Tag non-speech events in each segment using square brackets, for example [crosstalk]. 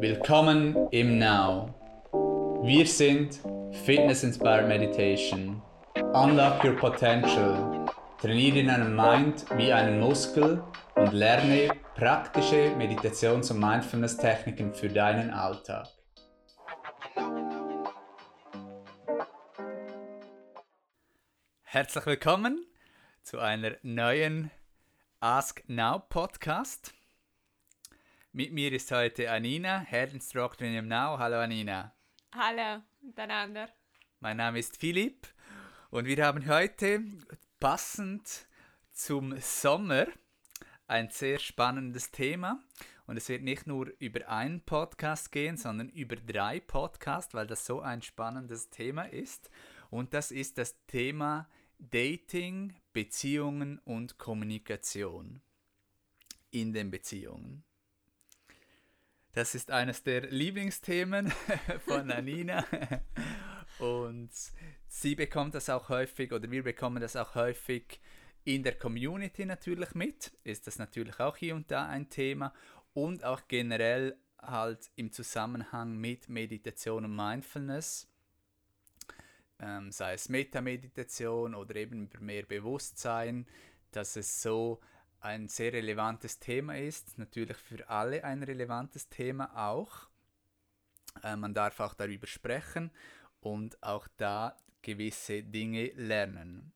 Willkommen im Now. Wir sind Fitness Inspired Meditation. Unlock your potential. Trainiere deinen Mind wie einen Muskel und lerne praktische Meditations- und Mindfulness-Techniken für deinen Alltag. Herzlich willkommen zu einer neuen Ask Now Podcast. Mit mir ist heute Anina, Head Instructor in Now. Hallo Anina. Hallo miteinander. Mein Name ist Philipp und wir haben heute passend zum Sommer ein sehr spannendes Thema. Und es wird nicht nur über einen Podcast gehen, sondern über drei Podcasts, weil das so ein spannendes Thema ist. Und das ist das Thema Dating, Beziehungen und Kommunikation in den Beziehungen. Das ist eines der Lieblingsthemen [laughs] von Anina. Und sie bekommt das auch häufig, oder wir bekommen das auch häufig in der Community natürlich mit. Ist das natürlich auch hier und da ein Thema. Und auch generell halt im Zusammenhang mit Meditation und Mindfulness. Ähm, sei es Metameditation oder eben mehr Bewusstsein, dass es so ein sehr relevantes Thema ist, natürlich für alle ein relevantes Thema auch. Äh, man darf auch darüber sprechen und auch da gewisse Dinge lernen.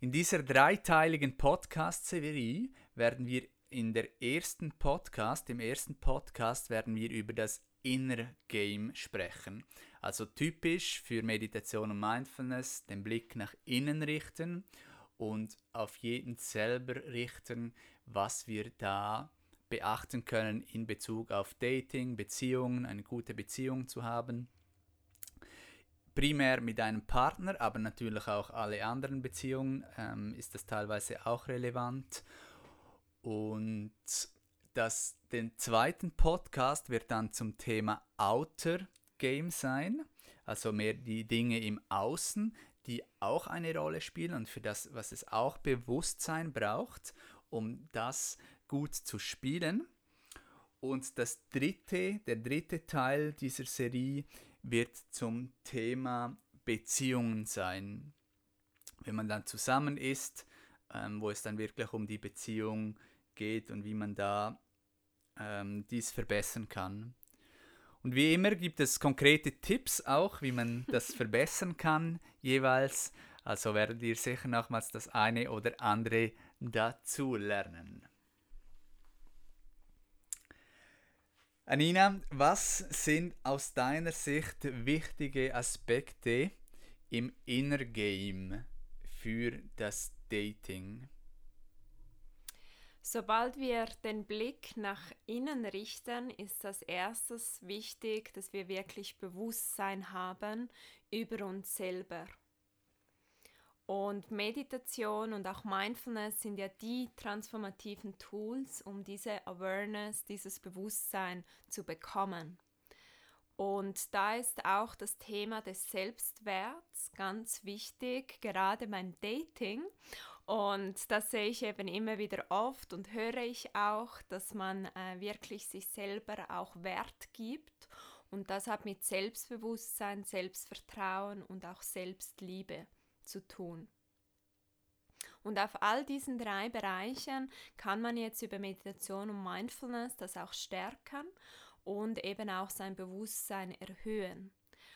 In dieser dreiteiligen Podcast-Serie werden wir in der ersten Podcast, im ersten Podcast werden wir über das Inner Game sprechen. Also typisch für Meditation und Mindfulness, den Blick nach innen richten und auf jeden selber richten, was wir da beachten können in Bezug auf Dating, Beziehungen, eine gute Beziehung zu haben. Primär mit einem Partner, aber natürlich auch alle anderen Beziehungen ähm, ist das teilweise auch relevant. Und das, den zweiten Podcast wird dann zum Thema Outer Game sein, also mehr die Dinge im Außen, die auch eine Rolle spielen und für das, was es auch Bewusstsein braucht, um das gut zu spielen. Und das dritte, der dritte Teil dieser Serie wird zum Thema Beziehungen sein. Wenn man dann zusammen ist, ähm, wo es dann wirklich um die Beziehung geht und wie man da ähm, dies verbessern kann. Und wie immer gibt es konkrete Tipps auch, wie man das verbessern kann jeweils. Also werdet ihr sicher nochmals das eine oder andere dazu lernen. Anina, was sind aus deiner Sicht wichtige Aspekte im Inner Game für das Dating? Sobald wir den Blick nach innen richten, ist das erstes wichtig, dass wir wirklich Bewusstsein haben über uns selber. Und Meditation und auch Mindfulness sind ja die transformativen Tools, um diese Awareness, dieses Bewusstsein zu bekommen. Und da ist auch das Thema des Selbstwerts ganz wichtig, gerade beim Dating. Und das sehe ich eben immer wieder oft und höre ich auch, dass man äh, wirklich sich selber auch Wert gibt. Und das hat mit Selbstbewusstsein, Selbstvertrauen und auch Selbstliebe zu tun. Und auf all diesen drei Bereichen kann man jetzt über Meditation und Mindfulness das auch stärken und eben auch sein Bewusstsein erhöhen.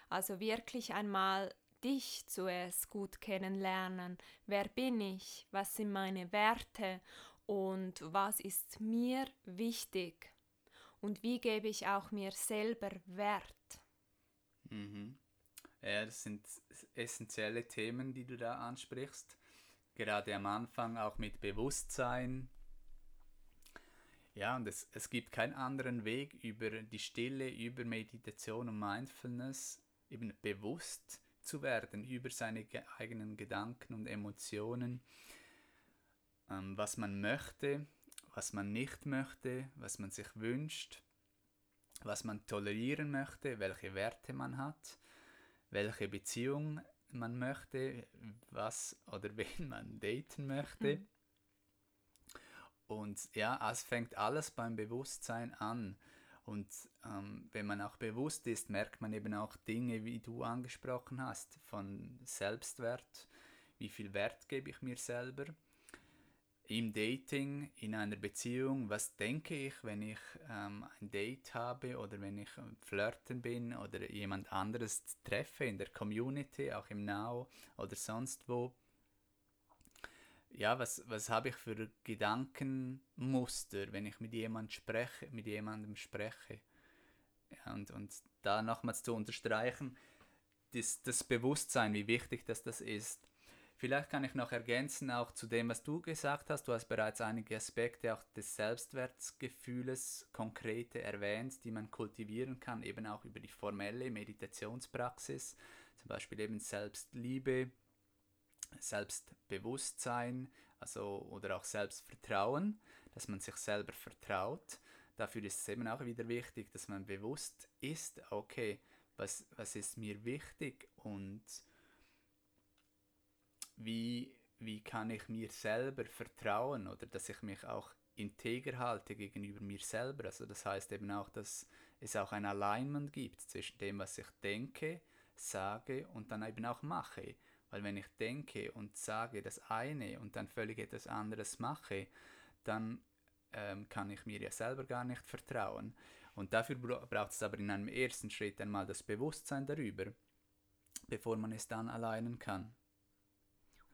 Also wirklich einmal dich zuerst gut kennenlernen. Wer bin ich? Was sind meine Werte? Und was ist mir wichtig? Und wie gebe ich auch mir selber Wert? Mhm. Ja, das sind essentielle Themen, die du da ansprichst. Gerade am Anfang auch mit Bewusstsein. Ja, und es, es gibt keinen anderen Weg über die Stille, über Meditation und Mindfulness, eben bewusst zu werden über seine eigenen Gedanken und Emotionen, ähm, was man möchte, was man nicht möchte, was man sich wünscht, was man tolerieren möchte, welche Werte man hat, welche Beziehung man möchte, was oder [laughs] wen man daten möchte. Mhm. Und ja, es fängt alles beim Bewusstsein an. Und ähm, wenn man auch bewusst ist, merkt man eben auch Dinge, wie du angesprochen hast, von Selbstwert, wie viel Wert gebe ich mir selber. Im Dating, in einer Beziehung, was denke ich, wenn ich ähm, ein Date habe oder wenn ich flirten bin oder jemand anderes treffe in der Community, auch im Now oder sonst wo ja, was, was habe ich für Gedankenmuster, wenn ich mit jemand spreche, mit jemandem spreche? Ja, und, und da nochmals zu unterstreichen, das, das Bewusstsein, wie wichtig das, das ist. Vielleicht kann ich noch ergänzen, auch zu dem, was du gesagt hast. Du hast bereits einige Aspekte auch des Selbstwertgefühles konkrete erwähnt, die man kultivieren kann, eben auch über die formelle Meditationspraxis, zum Beispiel eben Selbstliebe, Selbstbewusstsein, also oder auch Selbstvertrauen, dass man sich selber vertraut. Dafür ist es eben auch wieder wichtig, dass man bewusst ist, okay, was, was ist mir wichtig und wie, wie kann ich mir selber vertrauen oder dass ich mich auch integer halte gegenüber mir selber. Also das heißt eben auch, dass es auch ein Alignment gibt zwischen dem, was ich denke, sage und dann eben auch mache. Weil wenn ich denke und sage das eine und dann völlig etwas anderes mache, dann ähm, kann ich mir ja selber gar nicht vertrauen. Und dafür braucht es aber in einem ersten Schritt einmal das Bewusstsein darüber, bevor man es dann alleinen kann.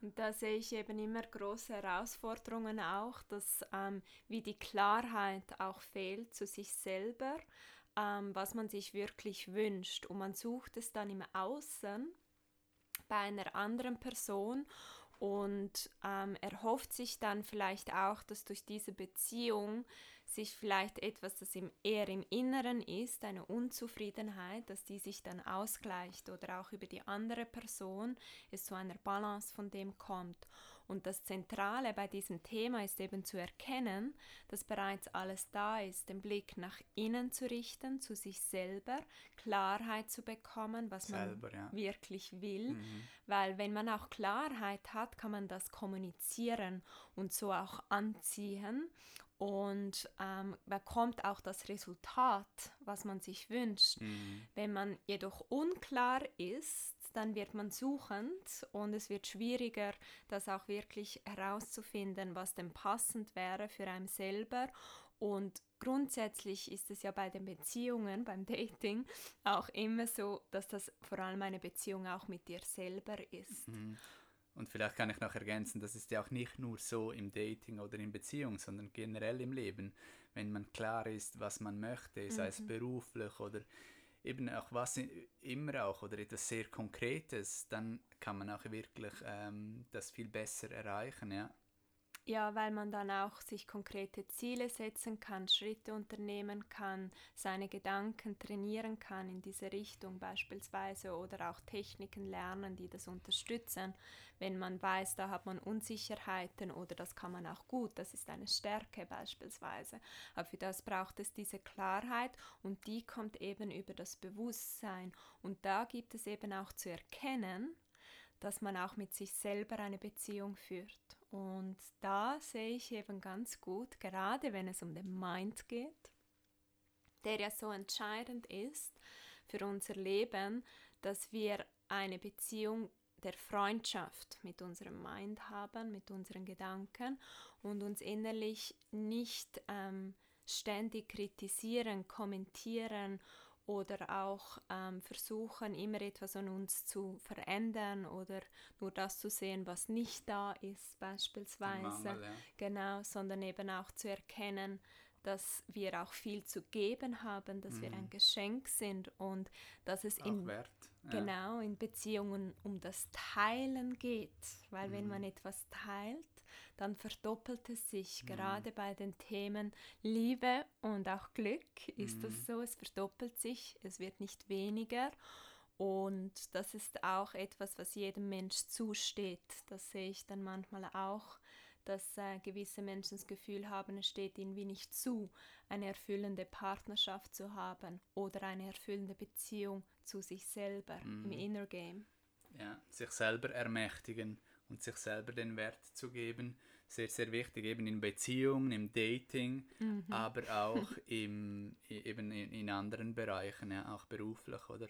Und da sehe ich eben immer große Herausforderungen auch, dass ähm, wie die Klarheit auch fehlt zu sich selber, ähm, was man sich wirklich wünscht. Und man sucht es dann im Außen bei einer anderen Person und ähm, erhofft sich dann vielleicht auch, dass durch diese Beziehung sich vielleicht etwas, das im, eher im Inneren ist, eine Unzufriedenheit, dass die sich dann ausgleicht oder auch über die andere Person es zu einer Balance von dem kommt. Und das Zentrale bei diesem Thema ist eben zu erkennen, dass bereits alles da ist, den Blick nach innen zu richten, zu sich selber, Klarheit zu bekommen, was selber, man ja. wirklich will. Mhm. Weil wenn man auch Klarheit hat, kann man das kommunizieren und so auch anziehen und ähm, bekommt auch das Resultat, was man sich wünscht. Mhm. Wenn man jedoch unklar ist, dann wird man suchend und es wird schwieriger, das auch wirklich herauszufinden, was denn passend wäre für einen selber. Und grundsätzlich ist es ja bei den Beziehungen, beim Dating, auch immer so, dass das vor allem eine Beziehung auch mit dir selber ist. Mhm. Und vielleicht kann ich noch ergänzen, das ist ja auch nicht nur so im Dating oder in Beziehung, sondern generell im Leben. Wenn man klar ist, was man möchte, sei es mhm. beruflich oder eben auch was immer auch oder etwas sehr Konkretes, dann kann man auch wirklich ähm, das viel besser erreichen, ja. Ja, weil man dann auch sich konkrete Ziele setzen kann, Schritte unternehmen kann, seine Gedanken trainieren kann in diese Richtung beispielsweise oder auch Techniken lernen, die das unterstützen. Wenn man weiß, da hat man Unsicherheiten oder das kann man auch gut, das ist eine Stärke beispielsweise. Aber für das braucht es diese Klarheit und die kommt eben über das Bewusstsein. Und da gibt es eben auch zu erkennen, dass man auch mit sich selber eine Beziehung führt. Und da sehe ich eben ganz gut, gerade wenn es um den Mind geht, der ja so entscheidend ist für unser Leben, dass wir eine Beziehung der Freundschaft mit unserem Mind haben, mit unseren Gedanken und uns innerlich nicht ähm, ständig kritisieren, kommentieren oder auch ähm, versuchen, immer etwas an uns zu verändern oder nur das zu sehen, was nicht da ist, beispielsweise. Mangel, ja. Genau, sondern eben auch zu erkennen, dass wir auch viel zu geben haben, dass mhm. wir ein mhm. Geschenk sind und dass es in, ja. genau in Beziehungen um das Teilen geht, weil mhm. wenn man etwas teilt, dann verdoppelt es sich. Mhm. Gerade bei den Themen Liebe und auch Glück ist mhm. das so, es verdoppelt sich, es wird nicht weniger. Und das ist auch etwas, was jedem Mensch zusteht. Das sehe ich dann manchmal auch, dass äh, gewisse Menschen das Gefühl haben, es steht ihnen wie nicht zu, eine erfüllende Partnerschaft zu haben oder eine erfüllende Beziehung zu sich selber mhm. im Inner Game. Ja, sich selber ermächtigen und sich selber den Wert zu geben, sehr, sehr wichtig, eben in Beziehungen, im Dating, mhm. aber [laughs] auch im, eben in, in anderen Bereichen, ja, auch beruflich, oder?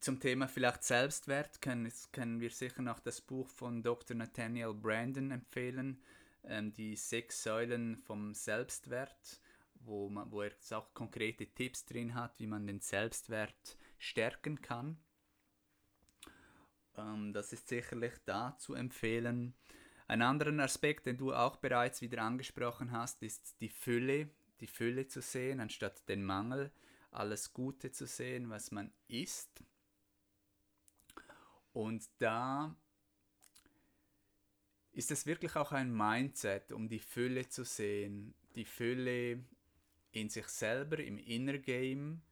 Zum Thema vielleicht Selbstwert können, können wir sicher noch das Buch von Dr. Nathaniel Brandon empfehlen, ähm, die sechs Säulen vom Selbstwert, wo, man, wo er auch konkrete Tipps drin hat, wie man den Selbstwert stärken kann. Ähm, das ist sicherlich da zu empfehlen. Ein anderer Aspekt, den du auch bereits wieder angesprochen hast, ist die Fülle, die Fülle zu sehen, anstatt den Mangel, alles Gute zu sehen, was man ist. Und da ist es wirklich auch ein Mindset, um die Fülle zu sehen, die Fülle in sich selber, im Inner Game,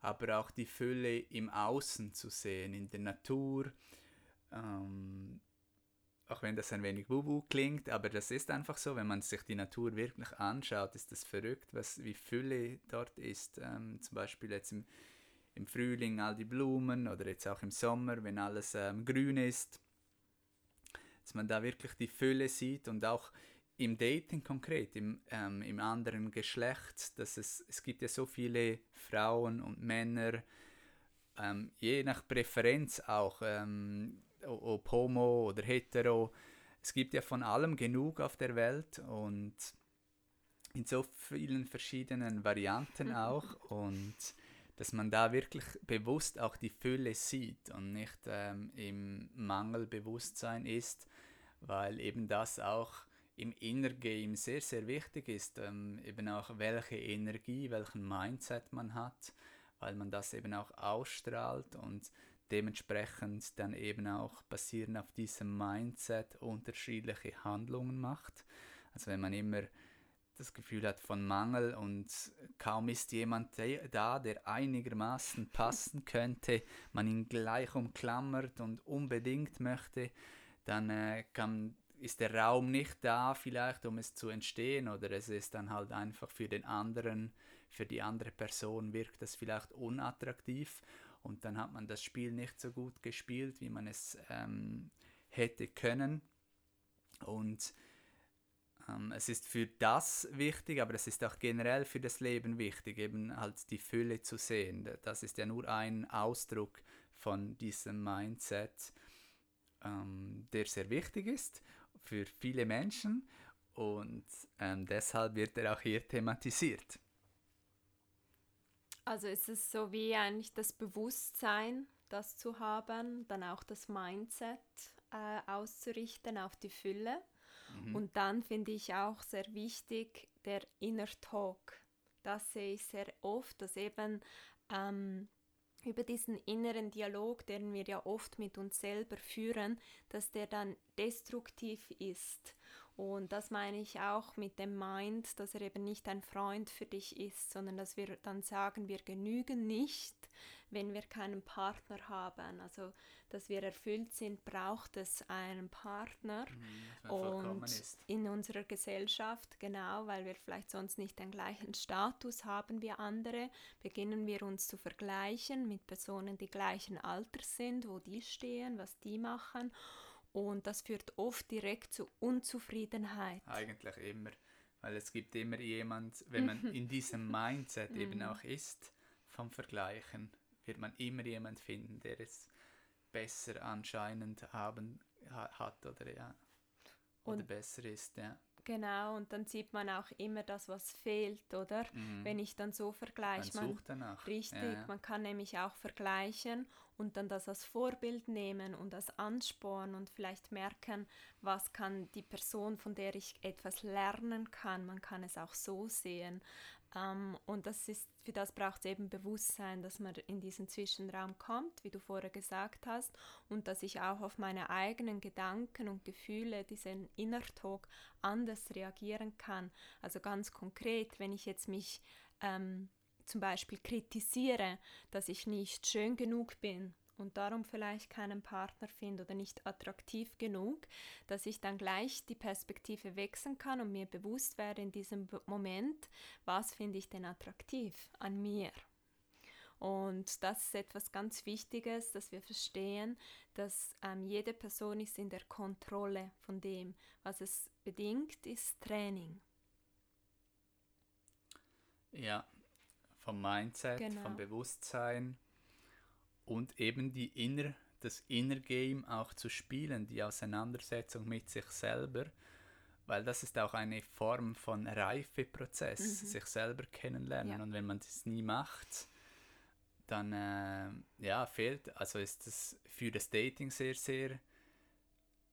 aber auch die Fülle im Außen zu sehen, in der Natur, ähm, auch wenn das ein wenig wubu klingt, aber das ist einfach so, wenn man sich die Natur wirklich anschaut, ist das verrückt, was, wie Fülle dort ist. Ähm, zum Beispiel jetzt im, im Frühling all die Blumen oder jetzt auch im Sommer, wenn alles ähm, grün ist, dass man da wirklich die Fülle sieht und auch im Dating konkret, im, ähm, im anderen Geschlecht, dass es, es gibt ja so viele Frauen und Männer, ähm, je nach Präferenz auch, ähm, ob homo oder hetero. Es gibt ja von allem genug auf der Welt und in so vielen verschiedenen Varianten auch und dass man da wirklich bewusst auch die Fülle sieht und nicht ähm, im Mangelbewusstsein ist, weil eben das auch im Inner Game sehr, sehr wichtig ist, ähm, eben auch welche Energie, welchen Mindset man hat, weil man das eben auch ausstrahlt und dementsprechend dann eben auch basierend auf diesem Mindset unterschiedliche Handlungen macht. Also wenn man immer das Gefühl hat von Mangel und kaum ist jemand da, der einigermaßen [laughs] passen könnte, man ihn gleich umklammert und unbedingt möchte, dann äh, kann, ist der Raum nicht da vielleicht, um es zu entstehen oder es ist dann halt einfach für den anderen, für die andere Person wirkt das vielleicht unattraktiv und dann hat man das Spiel nicht so gut gespielt, wie man es ähm, hätte können. Und ähm, es ist für das wichtig, aber es ist auch generell für das Leben wichtig, eben halt die Fülle zu sehen. Das ist ja nur ein Ausdruck von diesem Mindset, ähm, der sehr wichtig ist für viele Menschen und ähm, deshalb wird er auch hier thematisiert. Also ist es so wie eigentlich das Bewusstsein, das zu haben, dann auch das Mindset äh, auszurichten auf die Fülle. Mhm. Und dann finde ich auch sehr wichtig der Inner Talk. Das sehe ich sehr oft, dass eben ähm, über diesen inneren Dialog, den wir ja oft mit uns selber führen, dass der dann destruktiv ist und das meine ich auch mit dem Mind, dass er eben nicht ein Freund für dich ist, sondern dass wir dann sagen, wir genügen nicht, wenn wir keinen Partner haben. Also, dass wir erfüllt sind, braucht es einen Partner. Mhm, und in unserer Gesellschaft, genau, weil wir vielleicht sonst nicht den gleichen Status haben wie andere, beginnen wir uns zu vergleichen mit Personen, die gleichen Alters sind, wo die stehen, was die machen. Und das führt oft direkt zu Unzufriedenheit. Eigentlich immer. Weil es gibt immer jemand, wenn man [laughs] in diesem Mindset eben mhm. auch ist, vom Vergleichen, wird man immer jemand finden, der es besser anscheinend haben hat oder ja. Oder und, besser ist, ja. Genau, und dann sieht man auch immer das, was fehlt, oder? Mhm. Wenn ich dann so vergleiche. Man sucht danach. Richtig, ja. man kann nämlich auch vergleichen und dann das als Vorbild nehmen und als Ansporn und vielleicht merken, was kann die Person, von der ich etwas lernen kann. Man kann es auch so sehen. Ähm, und das ist, für das braucht es eben Bewusstsein, dass man in diesen Zwischenraum kommt, wie du vorher gesagt hast, und dass ich auch auf meine eigenen Gedanken und Gefühle, diesen Inner Talk, anders reagieren kann. Also ganz konkret, wenn ich jetzt mich ähm, zum Beispiel kritisiere, dass ich nicht schön genug bin und darum vielleicht keinen Partner finde oder nicht attraktiv genug, dass ich dann gleich die Perspektive wechseln kann und mir bewusst werde in diesem Moment, was finde ich denn attraktiv an mir. Und das ist etwas ganz Wichtiges, dass wir verstehen, dass ähm, jede Person ist in der Kontrolle von dem. Was es bedingt, ist Training. Ja, vom Mindset, genau. vom Bewusstsein und eben die inner, das Inner Game auch zu spielen, die Auseinandersetzung mit sich selber, weil das ist auch eine Form von Reifeprozess, mhm. sich selber kennenlernen. Ja. Und wenn man das nie macht, dann äh, ja, fehlt, also ist das für das Dating sehr, sehr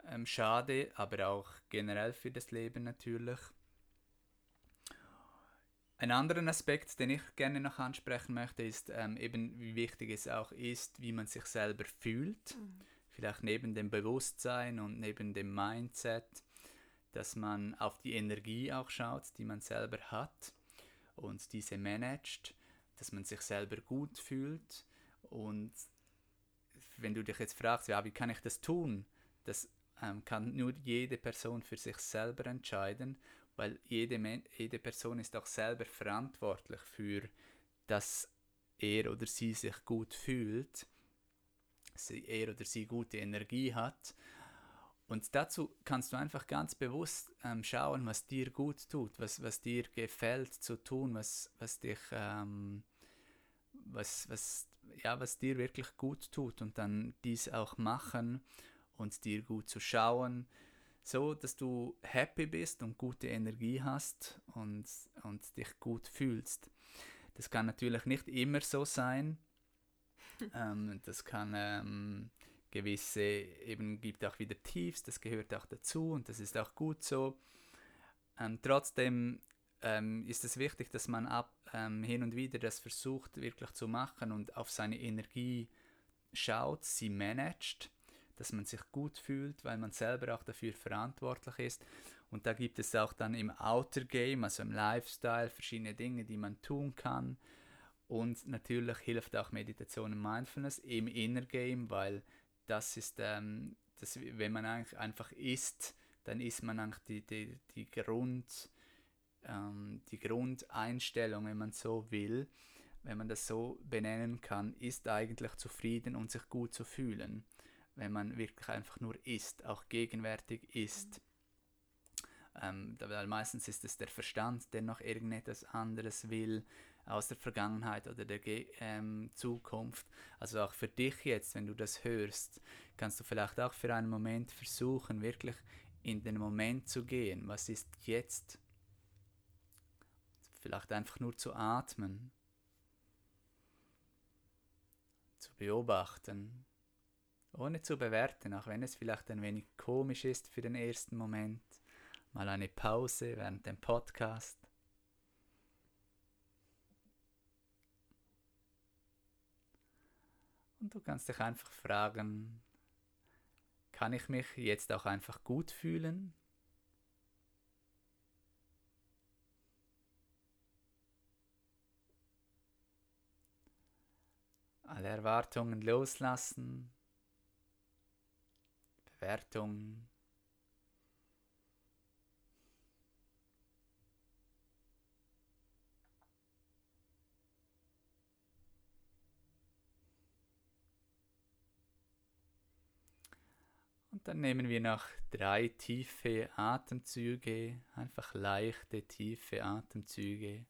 ähm, schade, aber auch generell für das Leben natürlich. Ein anderer Aspekt, den ich gerne noch ansprechen möchte, ist ähm, eben, wie wichtig es auch ist, wie man sich selber fühlt. Mhm. Vielleicht neben dem Bewusstsein und neben dem Mindset, dass man auf die Energie auch schaut, die man selber hat und diese managt, dass man sich selber gut fühlt. Und wenn du dich jetzt fragst, ja, wie kann ich das tun? Das ähm, kann nur jede Person für sich selber entscheiden weil jede, jede Person ist auch selber verantwortlich für, dass er oder sie sich gut fühlt, er oder sie gute Energie hat. Und dazu kannst du einfach ganz bewusst ähm, schauen, was dir gut tut, was, was dir gefällt zu tun, was, was dich, ähm, was, was, ja, was dir wirklich gut tut und dann dies auch machen und dir gut zu schauen, so, dass du happy bist und gute Energie hast und, und dich gut fühlst. Das kann natürlich nicht immer so sein. [laughs] ähm, das kann ähm, gewisse, eben gibt auch wieder Tiefs, das gehört auch dazu und das ist auch gut so. Ähm, trotzdem ähm, ist es wichtig, dass man ab, ähm, hin und wieder das versucht wirklich zu machen und auf seine Energie schaut, sie managt dass man sich gut fühlt, weil man selber auch dafür verantwortlich ist. Und da gibt es auch dann im Outer Game, also im Lifestyle, verschiedene Dinge, die man tun kann. Und natürlich hilft auch Meditation und Mindfulness im Inner Game, weil das ist, ähm, das, wenn man eigentlich einfach isst, dann ist man eigentlich die, die, die, Grund, ähm, die Grundeinstellung, wenn man so will, wenn man das so benennen kann, ist eigentlich zufrieden und sich gut zu fühlen wenn man wirklich einfach nur ist, auch gegenwärtig ist. Ähm, weil meistens ist es der Verstand, der noch irgendetwas anderes will aus der Vergangenheit oder der Ge ähm, Zukunft. Also auch für dich jetzt, wenn du das hörst, kannst du vielleicht auch für einen Moment versuchen, wirklich in den Moment zu gehen. Was ist jetzt? Vielleicht einfach nur zu atmen, zu beobachten, ohne zu bewerten, auch wenn es vielleicht ein wenig komisch ist für den ersten Moment. Mal eine Pause während dem Podcast. Und du kannst dich einfach fragen, kann ich mich jetzt auch einfach gut fühlen? Alle Erwartungen loslassen Wertung. Und dann nehmen wir noch drei tiefe Atemzüge, einfach leichte, tiefe Atemzüge.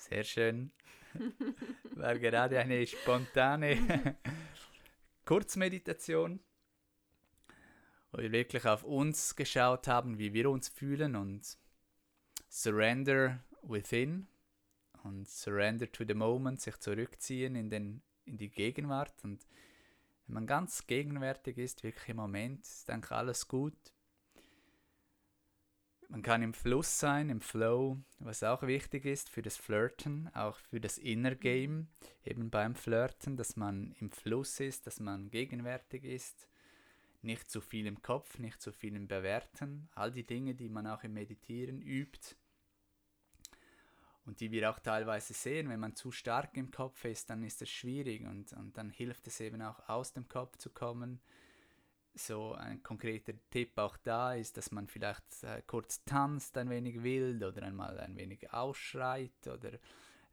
Sehr schön. [laughs] War gerade eine spontane [laughs] Kurzmeditation, wo wir wirklich auf uns geschaut haben, wie wir uns fühlen und Surrender within und Surrender to the Moment, sich zurückziehen in, den, in die Gegenwart. Und wenn man ganz gegenwärtig ist, wirklich im Moment, ist eigentlich alles gut. Man kann im Fluss sein, im Flow, was auch wichtig ist für das Flirten, auch für das Inner Game, eben beim Flirten, dass man im Fluss ist, dass man gegenwärtig ist, nicht zu viel im Kopf, nicht zu viel im Bewerten, all die Dinge, die man auch im Meditieren übt und die wir auch teilweise sehen, wenn man zu stark im Kopf ist, dann ist es schwierig und, und dann hilft es eben auch aus dem Kopf zu kommen, so ein konkreter Tipp auch da ist, dass man vielleicht äh, kurz tanzt, ein wenig wild oder einmal ein wenig ausschreit oder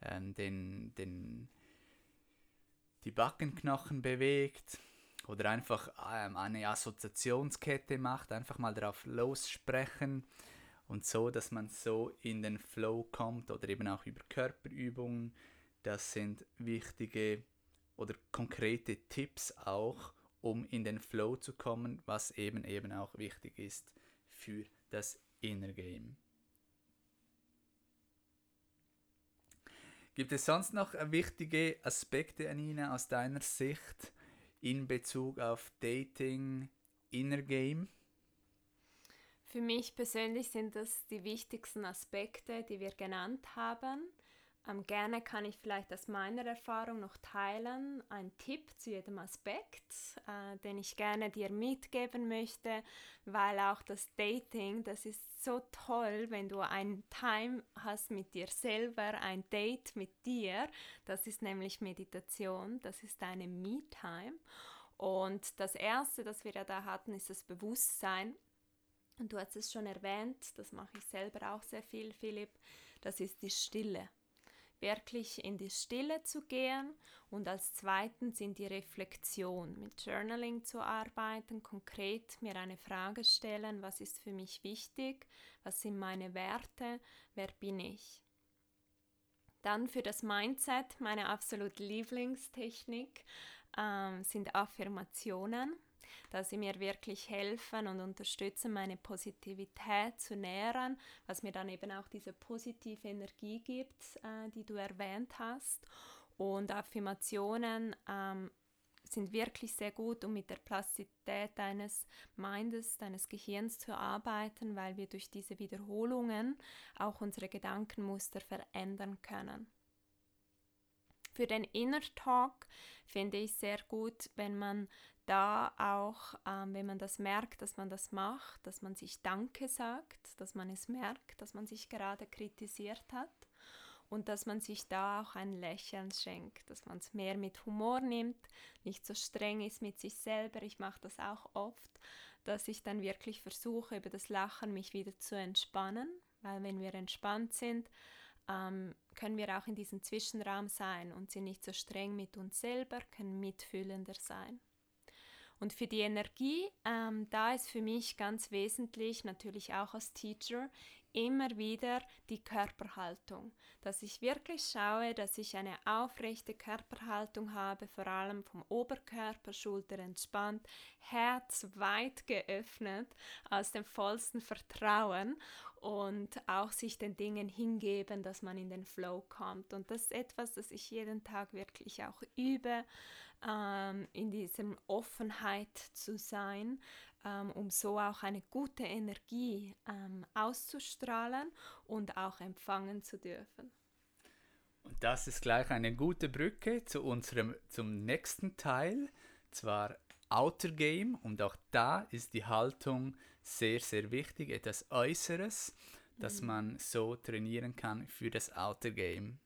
ähm, den, den, die Backenknochen bewegt oder einfach ähm, eine Assoziationskette macht, einfach mal darauf lossprechen und so, dass man so in den Flow kommt oder eben auch über Körperübungen. Das sind wichtige oder konkrete Tipps auch, um in den Flow zu kommen, was eben eben auch wichtig ist für das Inner Game. Gibt es sonst noch wichtige Aspekte, Anina, aus deiner Sicht in Bezug auf Dating, Inner Game? Für mich persönlich sind das die wichtigsten Aspekte, die wir genannt haben. Ähm, gerne kann ich vielleicht aus meiner Erfahrung noch teilen, einen Tipp zu jedem Aspekt, äh, den ich gerne dir mitgeben möchte, weil auch das Dating, das ist so toll, wenn du ein Time hast mit dir selber, ein Date mit dir, das ist nämlich Meditation, das ist deine Me-Time. Und das Erste, das wir ja da hatten, ist das Bewusstsein. Und du hast es schon erwähnt, das mache ich selber auch sehr viel, Philipp, das ist die Stille wirklich in die Stille zu gehen und als zweitens in die Reflexion, mit Journaling zu arbeiten, konkret mir eine Frage stellen, was ist für mich wichtig, was sind meine Werte, wer bin ich. Dann für das Mindset, meine absolut Lieblingstechnik ähm, sind Affirmationen dass sie mir wirklich helfen und unterstützen, meine Positivität zu nähren, was mir dann eben auch diese positive Energie gibt, äh, die du erwähnt hast. Und Affirmationen ähm, sind wirklich sehr gut, um mit der Plastizität deines Mindes, deines Gehirns zu arbeiten, weil wir durch diese Wiederholungen auch unsere Gedankenmuster verändern können. Für den Inner Talk finde ich sehr gut, wenn man da auch, ähm, wenn man das merkt, dass man das macht, dass man sich Danke sagt, dass man es merkt, dass man sich gerade kritisiert hat und dass man sich da auch ein Lächeln schenkt, dass man es mehr mit Humor nimmt, nicht so streng ist mit sich selber. Ich mache das auch oft, dass ich dann wirklich versuche, über das Lachen mich wieder zu entspannen, weil wenn wir entspannt sind, ähm, können wir auch in diesem Zwischenraum sein und sind nicht so streng mit uns selber, können mitfühlender sein. Und für die Energie, ähm, da ist für mich ganz wesentlich, natürlich auch als Teacher, immer wieder die Körperhaltung. Dass ich wirklich schaue, dass ich eine aufrechte Körperhaltung habe, vor allem vom Oberkörper, Schulter entspannt, Herz weit geöffnet, aus dem vollsten Vertrauen und auch sich den Dingen hingeben, dass man in den Flow kommt. Und das ist etwas, das ich jeden Tag wirklich auch übe ähm, in dieser Offenheit zu sein, ähm, um so auch eine gute Energie ähm, auszustrahlen und auch empfangen zu dürfen. Und das ist gleich eine gute Brücke zu unserem zum nächsten Teil, zwar Outer Game und auch da ist die Haltung sehr sehr wichtig, etwas Äußeres, das mhm. man so trainieren kann für das Outer Game.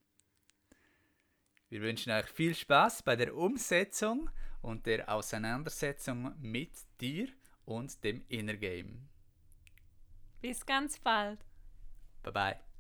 Wir wünschen euch viel Spaß bei der Umsetzung und der Auseinandersetzung mit dir und dem Inner Game. Bis ganz bald. Bye bye.